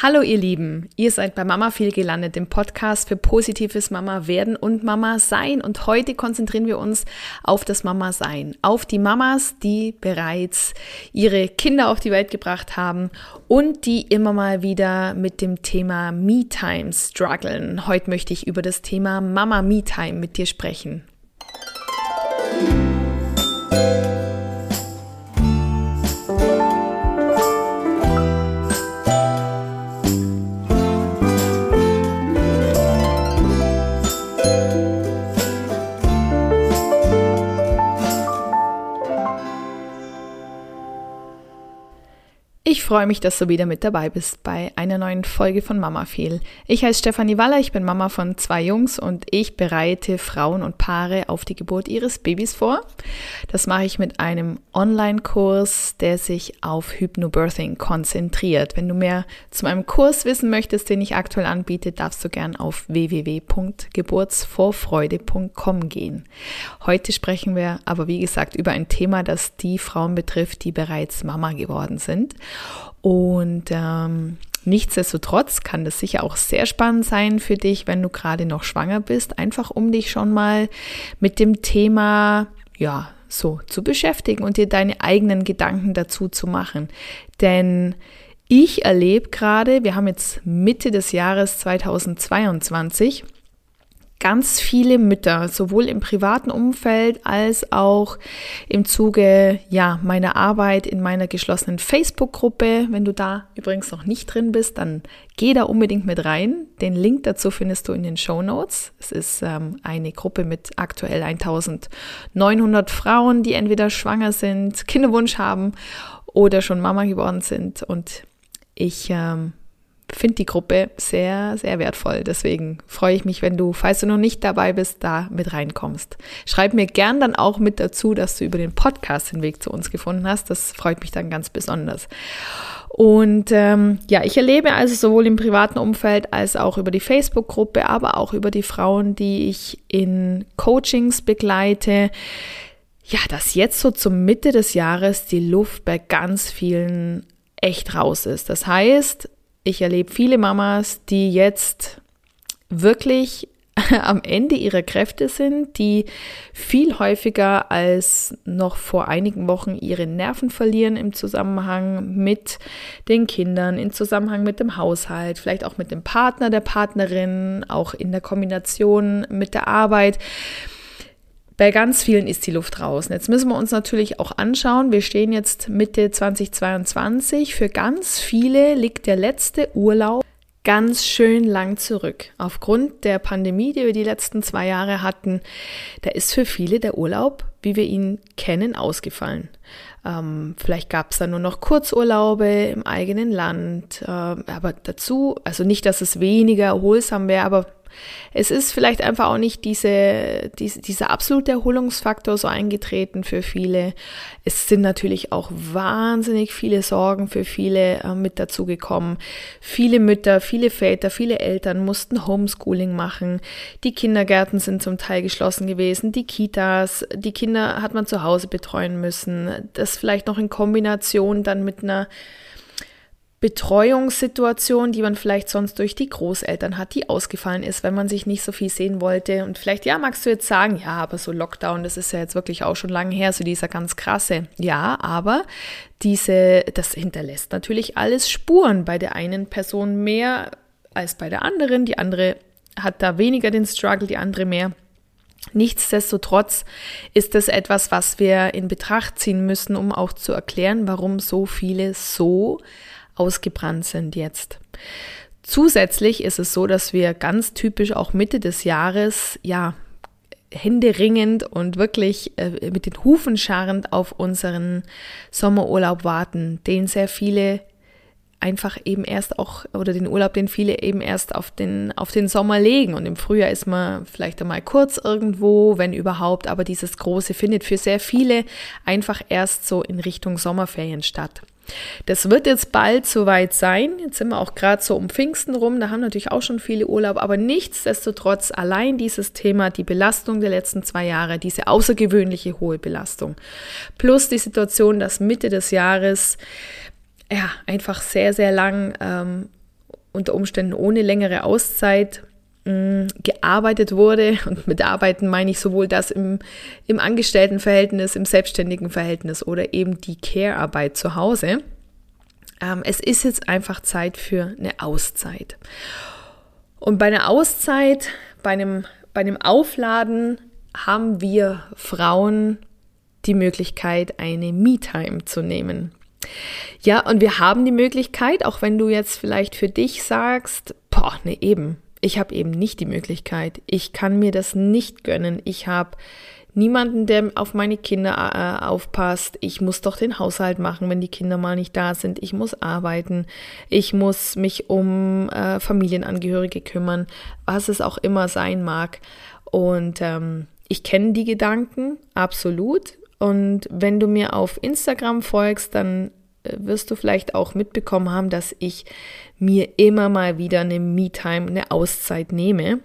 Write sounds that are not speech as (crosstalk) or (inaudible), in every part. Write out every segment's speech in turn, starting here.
Hallo ihr Lieben, ihr seid bei Mama viel gelandet, dem Podcast für positives Mama werden und Mama sein. Und heute konzentrieren wir uns auf das Mama sein, auf die Mamas, die bereits ihre Kinder auf die Welt gebracht haben und die immer mal wieder mit dem Thema Me-Time strugglen. Heute möchte ich über das Thema Mama Me-Time mit dir sprechen. Freue mich, dass du wieder mit dabei bist bei einer neuen Folge von Mama Viel. Ich heiße Stefanie Waller, ich bin Mama von zwei Jungs und ich bereite Frauen und Paare auf die Geburt ihres Babys vor. Das mache ich mit einem Online-Kurs, der sich auf Hypnobirthing konzentriert. Wenn du mehr zu meinem Kurs wissen möchtest, den ich aktuell anbiete, darfst du gern auf www.geburtsvorfreude.com gehen. Heute sprechen wir aber wie gesagt über ein Thema, das die Frauen betrifft, die bereits Mama geworden sind. Und ähm, nichtsdestotrotz kann das sicher auch sehr spannend sein für dich, wenn du gerade noch schwanger bist, einfach um dich schon mal mit dem Thema, ja, so zu beschäftigen und dir deine eigenen Gedanken dazu zu machen. Denn ich erlebe gerade, wir haben jetzt Mitte des Jahres 2022, ganz viele Mütter, sowohl im privaten Umfeld als auch im Zuge ja, meiner Arbeit in meiner geschlossenen Facebook-Gruppe. Wenn du da übrigens noch nicht drin bist, dann geh da unbedingt mit rein. Den Link dazu findest du in den Show Notes. Es ist ähm, eine Gruppe mit aktuell 1900 Frauen, die entweder schwanger sind, Kinderwunsch haben oder schon Mama geworden sind. Und ich ähm, finde die Gruppe sehr, sehr wertvoll. Deswegen freue ich mich, wenn du, falls du noch nicht dabei bist, da mit reinkommst. Schreib mir gern dann auch mit dazu, dass du über den Podcast den Weg zu uns gefunden hast. Das freut mich dann ganz besonders. Und ähm, ja, ich erlebe also sowohl im privaten Umfeld als auch über die Facebook-Gruppe, aber auch über die Frauen, die ich in Coachings begleite, ja, dass jetzt so zur Mitte des Jahres die Luft bei ganz vielen echt raus ist. Das heißt, ich erlebe viele Mamas, die jetzt wirklich (laughs) am Ende ihrer Kräfte sind, die viel häufiger als noch vor einigen Wochen ihre Nerven verlieren im Zusammenhang mit den Kindern, im Zusammenhang mit dem Haushalt, vielleicht auch mit dem Partner, der Partnerin, auch in der Kombination mit der Arbeit. Bei ganz vielen ist die Luft draußen. Jetzt müssen wir uns natürlich auch anschauen, wir stehen jetzt Mitte 2022. Für ganz viele liegt der letzte Urlaub ganz schön lang zurück. Aufgrund der Pandemie, die wir die letzten zwei Jahre hatten, da ist für viele der Urlaub, wie wir ihn kennen, ausgefallen. Ähm, vielleicht gab es da nur noch Kurzurlaube im eigenen Land, äh, aber dazu, also nicht, dass es weniger erholsam wäre, aber es ist vielleicht einfach auch nicht diese, diese, dieser absolute Erholungsfaktor so eingetreten für viele. Es sind natürlich auch wahnsinnig viele Sorgen für viele äh, mit dazu gekommen. Viele Mütter, viele Väter, viele Eltern mussten Homeschooling machen. Die Kindergärten sind zum Teil geschlossen gewesen, die Kitas, die Kinder hat man zu Hause betreuen müssen. Das vielleicht noch in Kombination dann mit einer Betreuungssituation, die man vielleicht sonst durch die Großeltern hat, die ausgefallen ist, wenn man sich nicht so viel sehen wollte. Und vielleicht, ja, magst du jetzt sagen, ja, aber so Lockdown, das ist ja jetzt wirklich auch schon lange her, so dieser ganz krasse. Ja, aber diese, das hinterlässt natürlich alles Spuren bei der einen Person mehr als bei der anderen. Die andere hat da weniger den Struggle, die andere mehr. Nichtsdestotrotz ist es etwas, was wir in Betracht ziehen müssen, um auch zu erklären, warum so viele so ausgebrannt sind jetzt. Zusätzlich ist es so, dass wir ganz typisch auch Mitte des Jahres, ja, händeringend und wirklich äh, mit den Hufen scharrend auf unseren Sommerurlaub warten, den sehr viele einfach eben erst auch, oder den Urlaub, den viele eben erst auf den, auf den Sommer legen. Und im Frühjahr ist man vielleicht einmal kurz irgendwo, wenn überhaupt, aber dieses Große findet für sehr viele einfach erst so in Richtung Sommerferien statt. Das wird jetzt bald soweit sein. Jetzt sind wir auch gerade so um Pfingsten rum. Da haben natürlich auch schon viele Urlaub. Aber nichtsdestotrotz allein dieses Thema, die Belastung der letzten zwei Jahre, diese außergewöhnliche hohe Belastung, plus die Situation, dass Mitte des Jahres ja einfach sehr, sehr lang ähm, unter Umständen ohne längere Auszeit gearbeitet wurde. Und mit Arbeiten meine ich sowohl das im, im Angestelltenverhältnis, im selbstständigen Verhältnis oder eben die Care-Arbeit zu Hause. Ähm, es ist jetzt einfach Zeit für eine Auszeit. Und bei einer Auszeit, bei einem, bei einem Aufladen haben wir Frauen die Möglichkeit, eine Me-Time zu nehmen. Ja, und wir haben die Möglichkeit, auch wenn du jetzt vielleicht für dich sagst, boah, ne eben, ich habe eben nicht die Möglichkeit. Ich kann mir das nicht gönnen. Ich habe niemanden, der auf meine Kinder äh, aufpasst. Ich muss doch den Haushalt machen, wenn die Kinder mal nicht da sind. Ich muss arbeiten. Ich muss mich um äh, Familienangehörige kümmern, was es auch immer sein mag. Und ähm, ich kenne die Gedanken, absolut. Und wenn du mir auf Instagram folgst, dann wirst du vielleicht auch mitbekommen haben, dass ich mir immer mal wieder eine Me-Time, eine Auszeit nehme.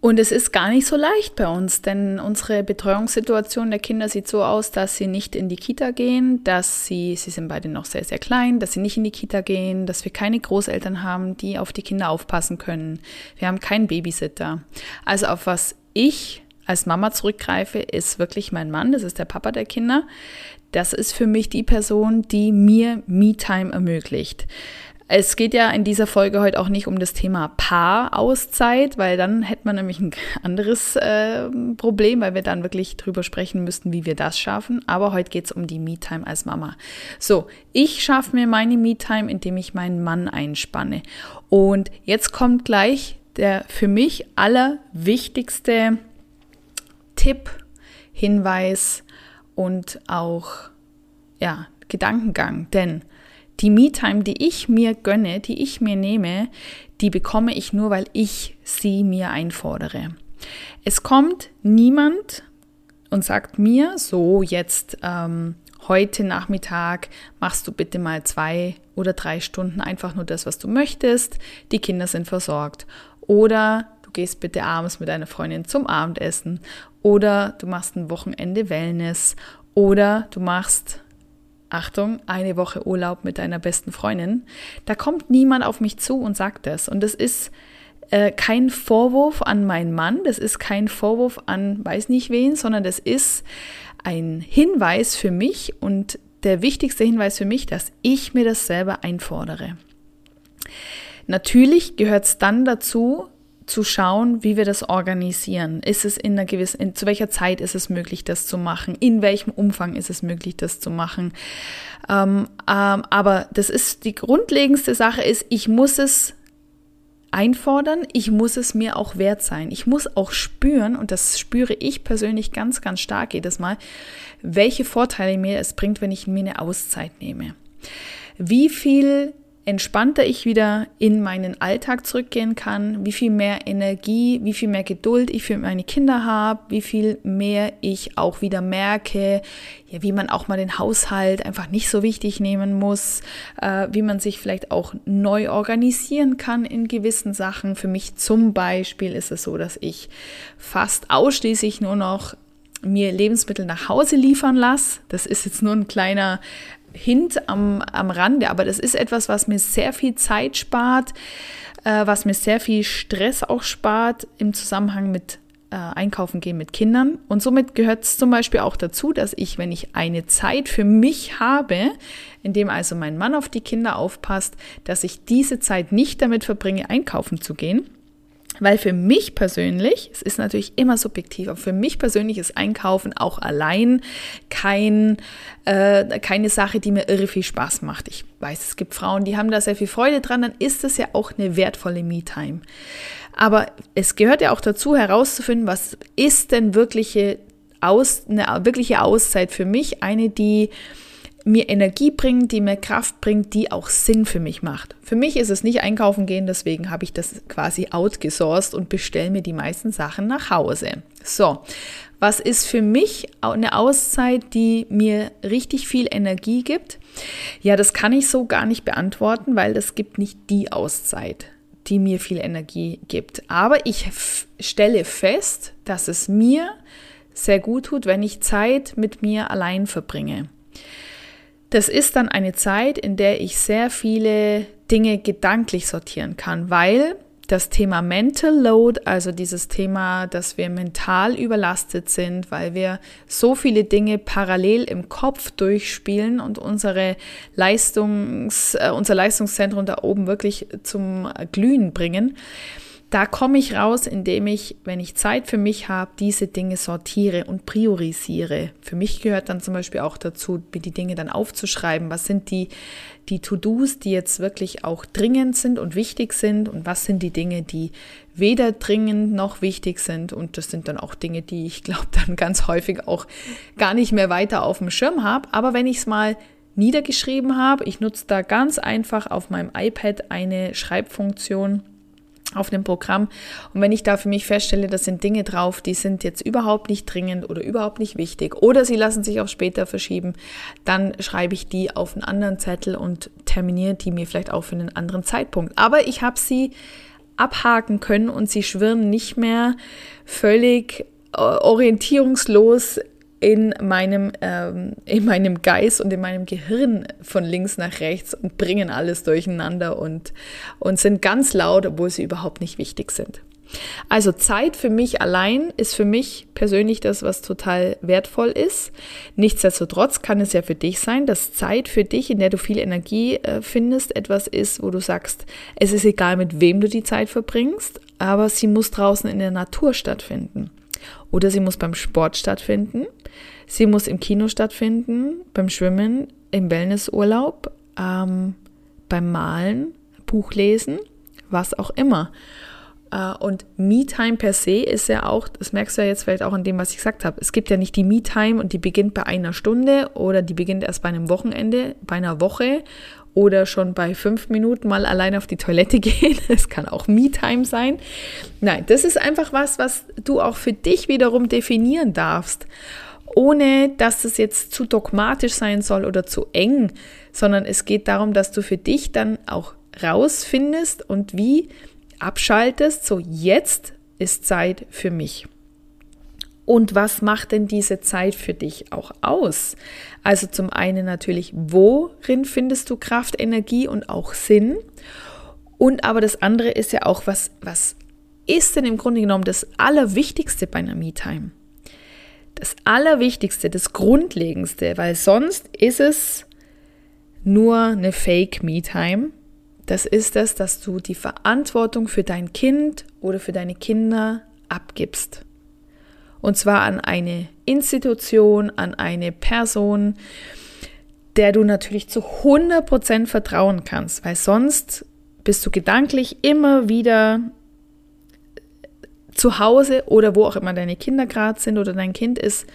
Und es ist gar nicht so leicht bei uns, denn unsere Betreuungssituation der Kinder sieht so aus, dass sie nicht in die Kita gehen, dass sie, sie sind beide noch sehr, sehr klein, dass sie nicht in die Kita gehen, dass wir keine Großeltern haben, die auf die Kinder aufpassen können. Wir haben keinen Babysitter. Also auf was ich als Mama zurückgreife, ist wirklich mein Mann, das ist der Papa der Kinder. Das ist für mich die Person, die mir Me-Time ermöglicht. Es geht ja in dieser Folge heute auch nicht um das Thema Paarauszeit, weil dann hätte man nämlich ein (laughs) anderes äh, Problem, weil wir dann wirklich drüber sprechen müssten, wie wir das schaffen. Aber heute geht es um die Me-Time als Mama. So, ich schaffe mir meine Me-Time, indem ich meinen Mann einspanne. Und jetzt kommt gleich der für mich allerwichtigste Tipp, Hinweis und auch ja, Gedankengang. Denn die Me-Time, die ich mir gönne, die ich mir nehme, die bekomme ich nur, weil ich sie mir einfordere. Es kommt niemand und sagt mir, so jetzt ähm, heute Nachmittag machst du bitte mal zwei oder drei Stunden einfach nur das, was du möchtest. Die Kinder sind versorgt. Oder gehst bitte abends mit deiner Freundin zum Abendessen. Oder du machst ein Wochenende Wellness. Oder du machst Achtung, eine Woche Urlaub mit deiner besten Freundin, da kommt niemand auf mich zu und sagt das. Und das ist äh, kein Vorwurf an meinen Mann, das ist kein Vorwurf an weiß nicht wen, sondern das ist ein Hinweis für mich und der wichtigste Hinweis für mich, dass ich mir das selber einfordere. Natürlich gehört es dann dazu, zu schauen, wie wir das organisieren. Ist es in einer gewissen, in, zu welcher Zeit ist es möglich, das zu machen? In welchem Umfang ist es möglich, das zu machen? Ähm, ähm, aber das ist die grundlegendste Sache ist, ich muss es einfordern, ich muss es mir auch wert sein. Ich muss auch spüren, und das spüre ich persönlich ganz, ganz stark jedes Mal, welche Vorteile mir es bringt, wenn ich mir eine Auszeit nehme. Wie viel entspannter ich wieder in meinen Alltag zurückgehen kann, wie viel mehr Energie, wie viel mehr Geduld ich für meine Kinder habe, wie viel mehr ich auch wieder merke, ja, wie man auch mal den Haushalt einfach nicht so wichtig nehmen muss, äh, wie man sich vielleicht auch neu organisieren kann in gewissen Sachen. Für mich zum Beispiel ist es so, dass ich fast ausschließlich nur noch mir Lebensmittel nach Hause liefern lasse. Das ist jetzt nur ein kleiner Hint am, am Rande, aber das ist etwas, was mir sehr viel Zeit spart, äh, was mir sehr viel Stress auch spart im Zusammenhang mit äh, Einkaufen gehen mit Kindern. Und somit gehört es zum Beispiel auch dazu, dass ich, wenn ich eine Zeit für mich habe, in dem also mein Mann auf die Kinder aufpasst, dass ich diese Zeit nicht damit verbringe, einkaufen zu gehen, weil für mich persönlich, es ist natürlich immer subjektiv, aber für mich persönlich ist Einkaufen auch allein kein, äh, keine Sache, die mir irre viel Spaß macht. Ich weiß, es gibt Frauen, die haben da sehr viel Freude dran, dann ist es ja auch eine wertvolle Me-Time. Aber es gehört ja auch dazu, herauszufinden, was ist denn wirkliche Aus, eine wirkliche Auszeit für mich, eine, die mir Energie bringt, die mir Kraft bringt, die auch Sinn für mich macht. Für mich ist es nicht einkaufen gehen, deswegen habe ich das quasi outgesourced und bestelle mir die meisten Sachen nach Hause. So, was ist für mich eine Auszeit, die mir richtig viel Energie gibt? Ja, das kann ich so gar nicht beantworten, weil es gibt nicht die Auszeit, die mir viel Energie gibt. Aber ich stelle fest, dass es mir sehr gut tut, wenn ich Zeit mit mir allein verbringe. Das ist dann eine Zeit, in der ich sehr viele Dinge gedanklich sortieren kann, weil das Thema Mental Load, also dieses Thema, dass wir mental überlastet sind, weil wir so viele Dinge parallel im Kopf durchspielen und unsere Leistungs, äh, unser Leistungszentrum da oben wirklich zum Glühen bringen, da komme ich raus, indem ich, wenn ich Zeit für mich habe, diese Dinge sortiere und priorisiere. Für mich gehört dann zum Beispiel auch dazu, die Dinge dann aufzuschreiben. Was sind die, die To-Dos, die jetzt wirklich auch dringend sind und wichtig sind? Und was sind die Dinge, die weder dringend noch wichtig sind? Und das sind dann auch Dinge, die ich (laughs) glaube dann ganz häufig auch gar nicht mehr weiter auf dem Schirm habe. Aber wenn ich es mal niedergeschrieben habe, ich nutze da ganz einfach auf meinem iPad eine Schreibfunktion auf dem Programm. Und wenn ich da für mich feststelle, das sind Dinge drauf, die sind jetzt überhaupt nicht dringend oder überhaupt nicht wichtig oder sie lassen sich auch später verschieben, dann schreibe ich die auf einen anderen Zettel und terminiere die mir vielleicht auch für einen anderen Zeitpunkt. Aber ich habe sie abhaken können und sie schwirren nicht mehr völlig äh, orientierungslos in meinem, ähm, in meinem Geist und in meinem Gehirn von links nach rechts und bringen alles durcheinander und, und sind ganz laut, obwohl sie überhaupt nicht wichtig sind. Also Zeit für mich allein ist für mich persönlich das, was total wertvoll ist. Nichtsdestotrotz kann es ja für dich sein, dass Zeit für dich, in der du viel Energie äh, findest, etwas ist, wo du sagst, es ist egal, mit wem du die Zeit verbringst, aber sie muss draußen in der Natur stattfinden. Oder sie muss beim Sport stattfinden. Sie muss im Kino stattfinden, beim Schwimmen, im Wellnessurlaub, ähm, beim Malen, Buchlesen, was auch immer. Äh, und Me-Time per se ist ja auch, das merkst du ja jetzt vielleicht auch an dem, was ich gesagt habe. Es gibt ja nicht die Me-Time und die beginnt bei einer Stunde oder die beginnt erst bei einem Wochenende, bei einer Woche oder schon bei fünf Minuten mal allein auf die Toilette (laughs) gehen. Es kann auch Me-Time sein. Nein, das ist einfach was, was du auch für dich wiederum definieren darfst, ohne dass es jetzt zu dogmatisch sein soll oder zu eng, sondern es geht darum, dass du für dich dann auch rausfindest und wie abschaltest, so jetzt ist Zeit für mich. Und was macht denn diese Zeit für dich auch aus? Also zum einen natürlich, worin findest du Kraft, Energie und auch Sinn? Und aber das andere ist ja auch, was, was ist denn im Grunde genommen das Allerwichtigste bei einer Me-Time? Das Allerwichtigste, das Grundlegendste, weil sonst ist es nur eine Fake-Me-Time. Das ist es, dass du die Verantwortung für dein Kind oder für deine Kinder abgibst. Und zwar an eine Institution, an eine Person, der du natürlich zu 100% vertrauen kannst, weil sonst bist du gedanklich immer wieder zu Hause oder wo auch immer deine Kinder gerade sind oder dein Kind ist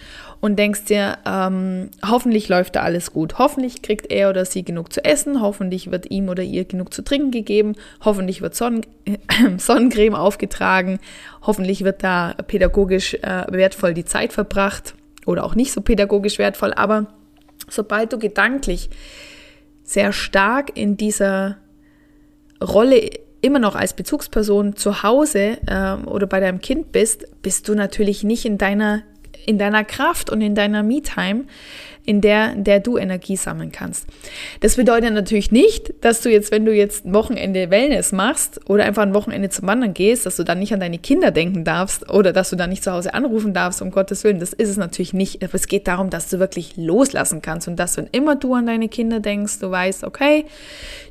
und denkst dir, ähm, hoffentlich läuft da alles gut. Hoffentlich kriegt er oder sie genug zu essen, hoffentlich wird ihm oder ihr genug zu trinken gegeben, hoffentlich wird Sonnen (clears throat) Sonnencreme aufgetragen, hoffentlich wird da pädagogisch äh, wertvoll die Zeit verbracht oder auch nicht so pädagogisch wertvoll, aber sobald du gedanklich sehr stark in dieser Rolle immer noch als Bezugsperson zu Hause äh, oder bei deinem Kind bist, bist du natürlich nicht in deiner, in deiner Kraft und in deiner Me-Time, in der, in der du Energie sammeln kannst. Das bedeutet natürlich nicht, dass du jetzt, wenn du jetzt ein Wochenende Wellness machst oder einfach ein Wochenende zum Wandern gehst, dass du dann nicht an deine Kinder denken darfst oder dass du dann nicht zu Hause anrufen darfst, um Gottes Willen. Das ist es natürlich nicht. Aber es geht darum, dass du wirklich loslassen kannst und dass, wenn immer du an deine Kinder denkst, du weißt, okay,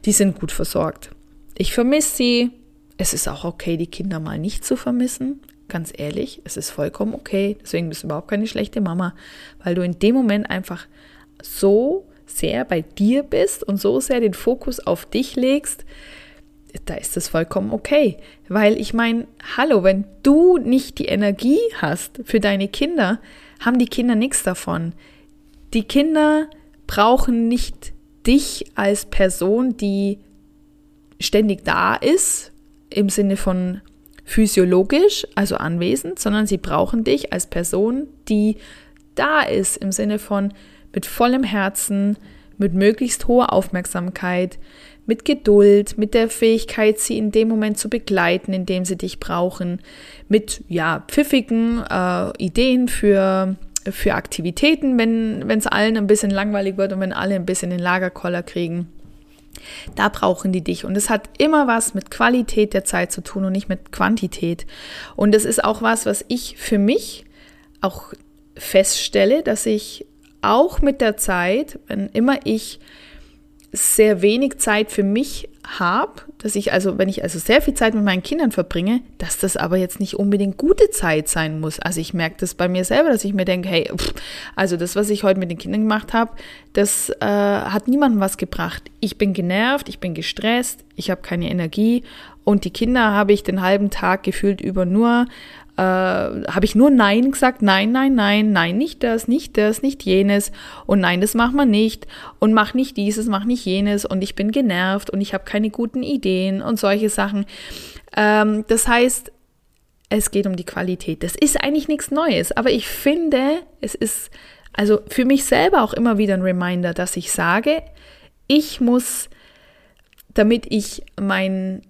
die sind gut versorgt. Ich vermisse sie. Es ist auch okay, die Kinder mal nicht zu vermissen. Ganz ehrlich, es ist vollkommen okay. Deswegen bist du überhaupt keine schlechte Mama, weil du in dem Moment einfach so sehr bei dir bist und so sehr den Fokus auf dich legst, da ist es vollkommen okay. Weil ich meine, hallo, wenn du nicht die Energie hast für deine Kinder, haben die Kinder nichts davon. Die Kinder brauchen nicht dich als Person, die ständig da ist, im Sinne von physiologisch, also anwesend, sondern sie brauchen dich als Person, die da ist, im Sinne von mit vollem Herzen, mit möglichst hoher Aufmerksamkeit, mit Geduld, mit der Fähigkeit, sie in dem Moment zu begleiten, in dem sie dich brauchen, mit ja pfiffigen äh, Ideen für für Aktivitäten, wenn es allen ein bisschen langweilig wird und wenn alle ein bisschen den Lagerkoller kriegen Da brauchen die dich. Und es hat immer was mit Qualität der Zeit zu tun und nicht mit Quantität. Und es ist auch was, was ich für mich auch feststelle, dass ich auch mit der Zeit, wenn immer ich sehr wenig Zeit für mich habe, dass ich also, wenn ich also sehr viel Zeit mit meinen Kindern verbringe, dass das aber jetzt nicht unbedingt gute Zeit sein muss. Also ich merke das bei mir selber, dass ich mir denke, hey, pff, also das, was ich heute mit den Kindern gemacht habe, das äh, hat niemandem was gebracht. Ich bin genervt, ich bin gestresst, ich habe keine Energie und die Kinder habe ich den halben Tag gefühlt über nur äh, habe ich nur Nein gesagt, nein, nein, nein, nein, nicht das, nicht das, nicht jenes. Und nein, das macht man nicht. Und mach nicht dieses, mach nicht jenes. Und ich bin genervt und ich habe keine guten Ideen und solche Sachen. Ähm, das heißt, es geht um die Qualität. Das ist eigentlich nichts Neues, aber ich finde, es ist also für mich selber auch immer wieder ein Reminder, dass ich sage, ich muss, damit ich mein,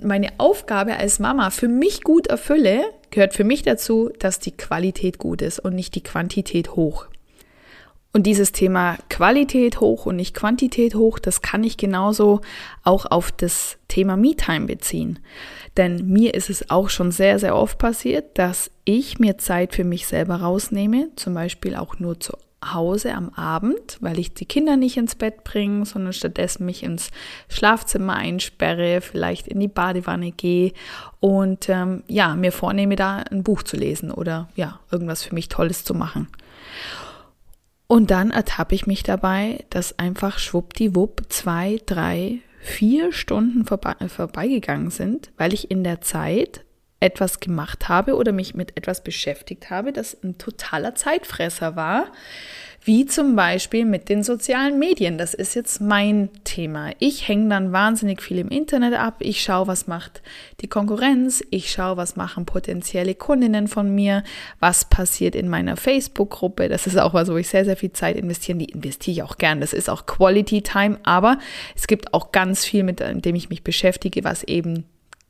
meine Aufgabe als Mama für mich gut erfülle, gehört für mich dazu, dass die Qualität gut ist und nicht die Quantität hoch. Und dieses Thema Qualität hoch und nicht Quantität hoch, das kann ich genauso auch auf das Thema Me-Time beziehen. Denn mir ist es auch schon sehr, sehr oft passiert, dass ich mir Zeit für mich selber rausnehme, zum Beispiel auch nur zu Hause am Abend, weil ich die Kinder nicht ins Bett bringe, sondern stattdessen mich ins Schlafzimmer einsperre, vielleicht in die Badewanne gehe und ähm, ja, mir vornehme, da ein Buch zu lesen oder ja, irgendwas für mich Tolles zu machen. Und dann ertappe ich mich dabei, dass einfach schwuppdiwupp zwei, drei, vier Stunden vorbei, vorbeigegangen sind, weil ich in der Zeit etwas gemacht habe oder mich mit etwas beschäftigt habe, das ein totaler Zeitfresser war, wie zum Beispiel mit den sozialen Medien. Das ist jetzt mein Thema. Ich hänge dann wahnsinnig viel im Internet ab. Ich schaue, was macht die Konkurrenz. Ich schaue, was machen potenzielle Kundinnen von mir. Was passiert in meiner Facebook-Gruppe. Das ist auch was, wo ich sehr, sehr viel Zeit investiere. Die investiere ich auch gern. Das ist auch Quality Time. Aber es gibt auch ganz viel, mit dem ich mich beschäftige, was eben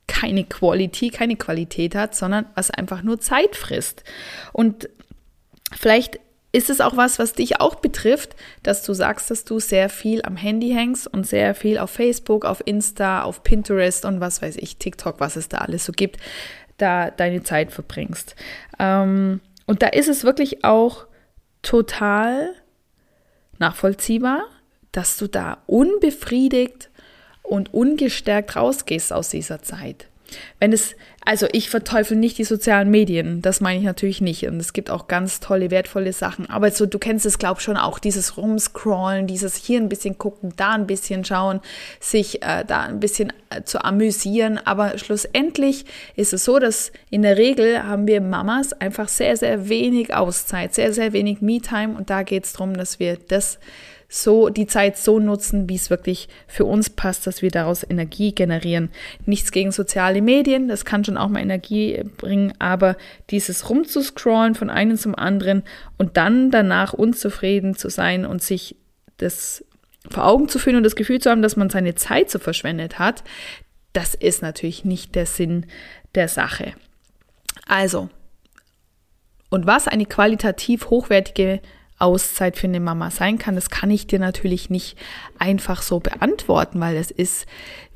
keine Quality, keine Qualität hat, sondern was einfach nur Zeit frisst. Und vielleicht ist es auch was, was dich auch betrifft, dass du sagst, dass du sehr viel am Handy hängst und sehr viel auf Facebook, auf Insta, auf Pinterest und was weiß ich, TikTok, was es da alles so gibt, da deine Zeit verbringst. Ähm, und da ist es wirklich auch total nachvollziehbar, dass du da unbefriedigt und ungestärkt rausgehst aus dieser Zeit. Wenn es, also ich verteufel nicht die sozialen Medien, das meine ich natürlich nicht. Und es gibt auch ganz tolle, wertvolle Sachen. Aber so, du kennst es, glaub schon auch, dieses Rumscrollen, dieses hier ein bisschen gucken, da ein bisschen schauen, sich äh, da ein bisschen äh, zu amüsieren. Aber schlussendlich ist es so, dass in der Regel haben wir Mamas einfach sehr, sehr wenig Auszeit, sehr, sehr wenig Me-Time. Und da geht es darum, dass wir das so die Zeit so nutzen, wie es wirklich für uns passt, dass wir daraus Energie generieren. Nichts gegen soziale Medien, das kann schon auch mal Energie bringen, aber dieses rumzuscrollen von einem zum anderen und dann danach unzufrieden zu sein und sich das vor Augen zu führen und das Gefühl zu haben, dass man seine Zeit so verschwendet hat, das ist natürlich nicht der Sinn der Sache. Also, und was eine qualitativ hochwertige Auszeit für eine Mama sein kann, das kann ich dir natürlich nicht einfach so beantworten, weil es ist,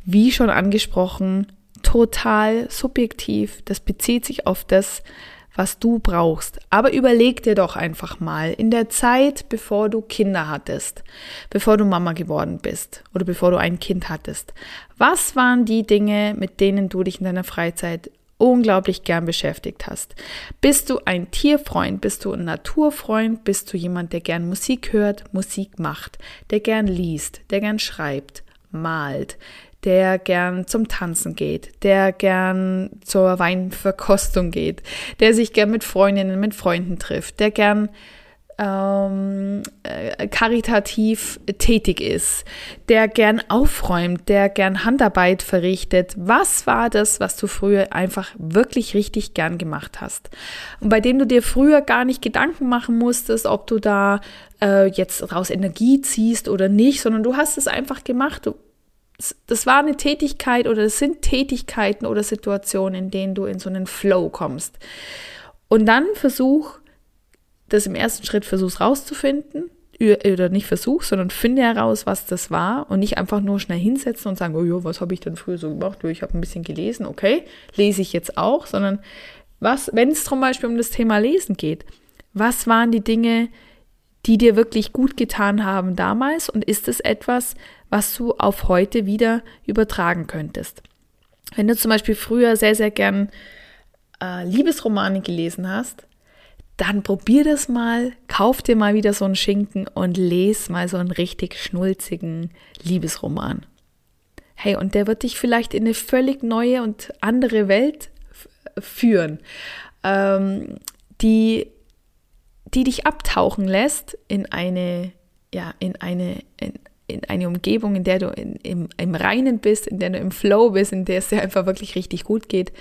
wie schon angesprochen, total subjektiv. Das bezieht sich auf das, was du brauchst. Aber überleg dir doch einfach mal in der Zeit, bevor du Kinder hattest, bevor du Mama geworden bist oder bevor du ein Kind hattest. Was waren die Dinge, mit denen du dich in deiner Freizeit unglaublich gern beschäftigt hast. Bist du ein Tierfreund? Bist du ein Naturfreund? Bist du jemand, der gern Musik hört, Musik macht, der gern liest, der gern schreibt, malt, der gern zum Tanzen geht, der gern zur Weinverkostung geht, der sich gern mit Freundinnen, mit Freunden trifft, der gern ähm, äh, karitativ tätig ist, der gern aufräumt, der gern Handarbeit verrichtet. Was war das, was du früher einfach wirklich richtig gern gemacht hast? Und bei dem du dir früher gar nicht Gedanken machen musstest, ob du da äh, jetzt raus Energie ziehst oder nicht, sondern du hast es einfach gemacht. Du, das war eine Tätigkeit oder es sind Tätigkeiten oder Situationen, in denen du in so einen Flow kommst. Und dann versuch das im ersten Schritt versuchst rauszufinden, oder nicht versuch, sondern finde heraus, was das war und nicht einfach nur schnell hinsetzen und sagen, oh ja, was habe ich denn früher so gemacht? Ich habe ein bisschen gelesen, okay, lese ich jetzt auch, sondern was, wenn es zum Beispiel um das Thema Lesen geht, was waren die Dinge, die dir wirklich gut getan haben damals und ist es etwas, was du auf heute wieder übertragen könntest? Wenn du zum Beispiel früher sehr, sehr gern äh, Liebesromane gelesen hast, dann probier das mal, kauf dir mal wieder so einen Schinken und les mal so einen richtig schnulzigen Liebesroman. Hey, und der wird dich vielleicht in eine völlig neue und andere Welt führen, ähm, die, die dich abtauchen lässt in eine, ja, in eine, in, in eine Umgebung, in der du in, im, im Reinen bist, in der du im Flow bist, in der es dir einfach wirklich richtig gut geht.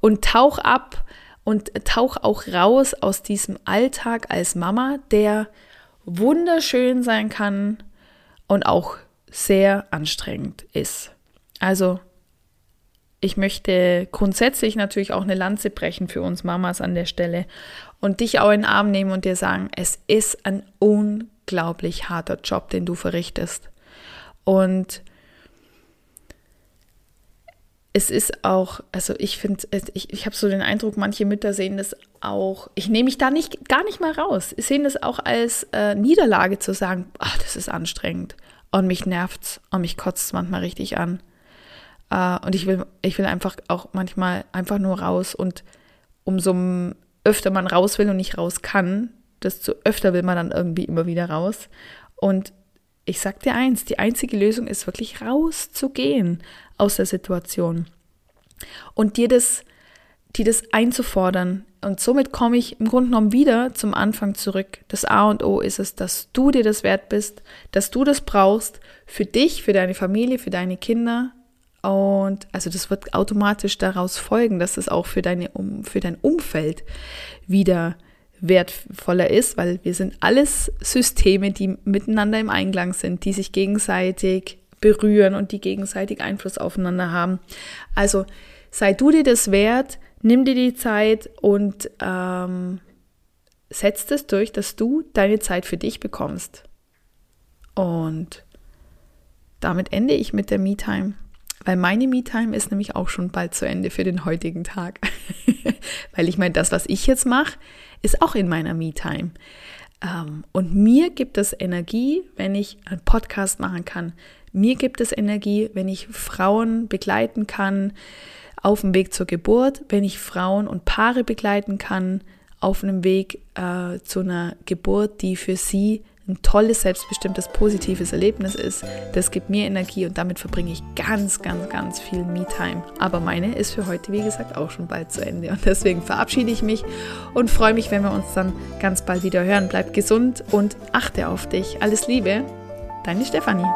Und tauch ab und tauch auch raus aus diesem Alltag als Mama, der wunderschön sein kann und auch sehr anstrengend ist. Also ich möchte grundsätzlich natürlich auch eine Lanze brechen für uns Mamas an der Stelle und dich auch in den Arm nehmen und dir sagen, es ist ein unglaublich harter Job, den du verrichtest. Und es ist auch, also ich finde, ich, ich habe so den Eindruck, manche Mütter sehen das auch, ich nehme mich da nicht, gar nicht mal raus, sehen das auch als äh, Niederlage zu sagen, ach, das ist anstrengend und mich nervt's und mich kotzt es manchmal richtig an. Äh, und ich will, ich will einfach auch manchmal einfach nur raus und umso öfter man raus will und nicht raus kann, desto öfter will man dann irgendwie immer wieder raus. Und ich sag dir eins, die einzige Lösung ist wirklich rauszugehen aus der Situation und dir das, dir das einzufordern. Und somit komme ich im Grunde genommen wieder zum Anfang zurück. Das A und O ist es, dass du dir das wert bist, dass du das brauchst für dich, für deine Familie, für deine Kinder. Und also das wird automatisch daraus folgen, dass es auch für, deine, für dein Umfeld wieder wertvoller ist, weil wir sind alles Systeme, die miteinander im Einklang sind, die sich gegenseitig berühren und die gegenseitig Einfluss aufeinander haben. Also sei du dir das wert, nimm dir die Zeit und ähm, setz es durch, dass du deine Zeit für dich bekommst. Und damit ende ich mit der Me-Time. Weil meine Me-Time ist nämlich auch schon bald zu Ende für den heutigen Tag. (laughs) (laughs) weil ich meine, das, was ich jetzt mache, ist auch in meiner Me-Time. Ähm, und mir gibt es Energie, wenn ich einen Podcast machen kann. Mir gibt es Energie, wenn ich Frauen begleiten kann auf dem Weg zur Geburt, wenn ich Frauen und Paare begleiten kann auf einem Weg äh, zu einer Geburt, die für sie ein tolles, selbstbestimmtes, positives Erlebnis ist, das gibt mir Energie und damit verbringe ich ganz, ganz, ganz viel Me-Time. Aber meine ist für heute, wie gesagt, auch schon bald zu Ende. Und deswegen verabschiede ich mich und freue mich, wenn wir uns dann ganz bald wieder hören. Bleib gesund und achte auf dich. Alles Liebe, deine Stefanie.